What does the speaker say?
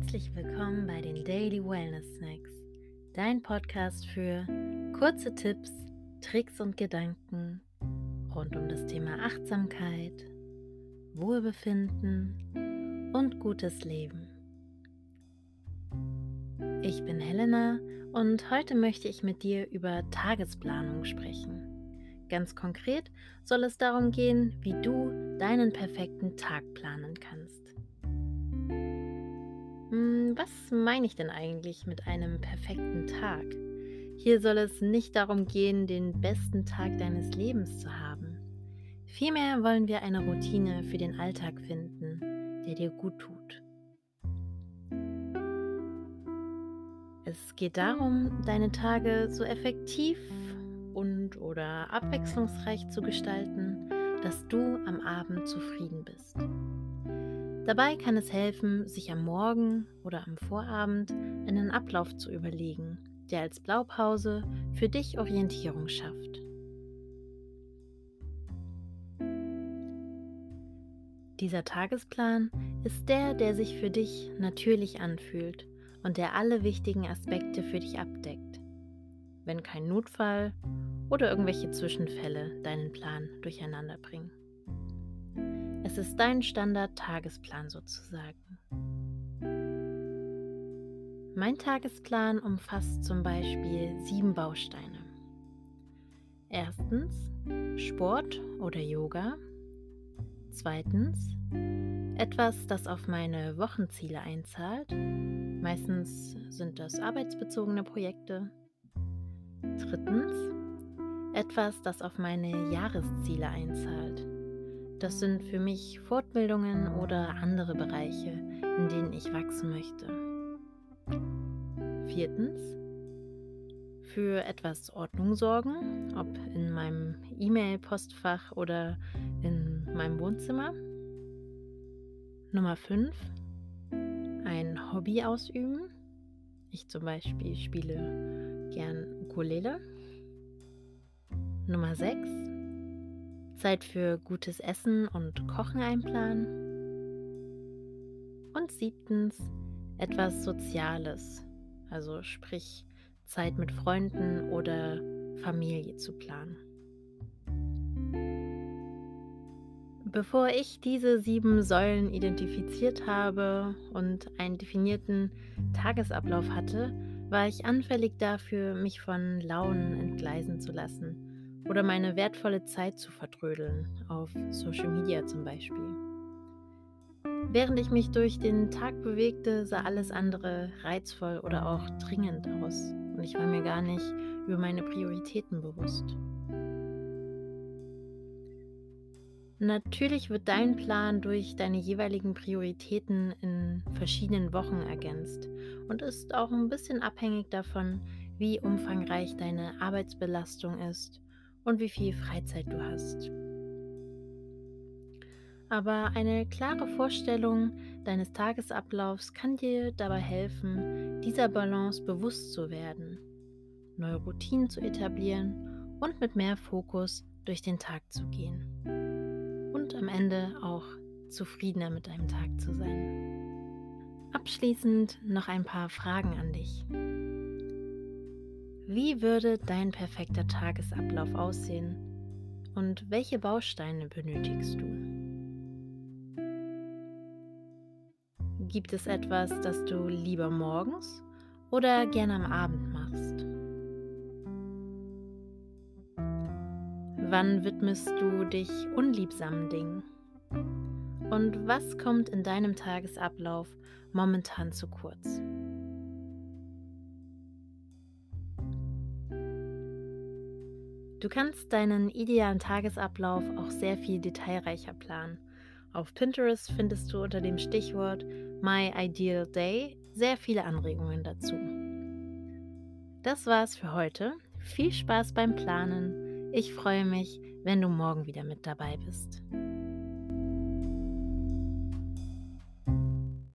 Herzlich willkommen bei den Daily Wellness Snacks, dein Podcast für kurze Tipps, Tricks und Gedanken rund um das Thema Achtsamkeit, Wohlbefinden und gutes Leben. Ich bin Helena und heute möchte ich mit dir über Tagesplanung sprechen. Ganz konkret soll es darum gehen, wie du deinen perfekten Tag planen kannst. Hm, was meine ich denn eigentlich mit einem perfekten Tag? Hier soll es nicht darum gehen, den besten Tag deines Lebens zu haben. Vielmehr wollen wir eine Routine für den Alltag finden, der dir gut tut. Es geht darum, deine Tage so effektiv und oder abwechslungsreich zu gestalten, dass du am Abend zufrieden bist. Dabei kann es helfen, sich am Morgen oder am Vorabend einen Ablauf zu überlegen, der als Blaupause für dich Orientierung schafft. Dieser Tagesplan ist der, der sich für dich natürlich anfühlt und der alle wichtigen Aspekte für dich abdeckt. Wenn kein Notfall oder irgendwelche Zwischenfälle deinen Plan durcheinander bringen. Es ist dein Standard-Tagesplan sozusagen. Mein Tagesplan umfasst zum Beispiel sieben Bausteine. Erstens Sport oder Yoga. Zweitens etwas, das auf meine Wochenziele einzahlt. Meistens sind das arbeitsbezogene Projekte. Drittens etwas, das auf meine Jahresziele einzahlt. Das sind für mich Fortbildungen oder andere Bereiche, in denen ich wachsen möchte. Viertens, für etwas Ordnung sorgen, ob in meinem E-Mail-Postfach oder in meinem Wohnzimmer. Nummer 5, ein Hobby ausüben. Ich zum Beispiel spiele gern Ukulele. Nummer 6, Zeit für gutes Essen und Kochen einplanen. Und siebtens, etwas Soziales, also sprich Zeit mit Freunden oder Familie zu planen. Bevor ich diese sieben Säulen identifiziert habe und einen definierten Tagesablauf hatte, war ich anfällig dafür, mich von Launen entgleisen zu lassen oder meine wertvolle Zeit zu vertrödeln, auf Social Media zum Beispiel. Während ich mich durch den Tag bewegte, sah alles andere reizvoll oder auch dringend aus und ich war mir gar nicht über meine Prioritäten bewusst. Natürlich wird dein Plan durch deine jeweiligen Prioritäten in verschiedenen Wochen ergänzt und ist auch ein bisschen abhängig davon, wie umfangreich deine Arbeitsbelastung ist und wie viel Freizeit du hast. Aber eine klare Vorstellung deines Tagesablaufs kann dir dabei helfen, dieser Balance bewusst zu werden, neue Routinen zu etablieren und mit mehr Fokus durch den Tag zu gehen. Und am Ende auch zufriedener mit deinem Tag zu sein. Abschließend noch ein paar Fragen an dich. Wie würde dein perfekter Tagesablauf aussehen und welche Bausteine benötigst du? Gibt es etwas, das du lieber morgens oder gerne am Abend machst? Wann widmest du dich unliebsamen Dingen? Und was kommt in deinem Tagesablauf momentan zu kurz? Du kannst deinen idealen Tagesablauf auch sehr viel detailreicher planen. Auf Pinterest findest du unter dem Stichwort My Ideal Day sehr viele Anregungen dazu. Das war's für heute. Viel Spaß beim Planen. Ich freue mich, wenn du morgen wieder mit dabei bist.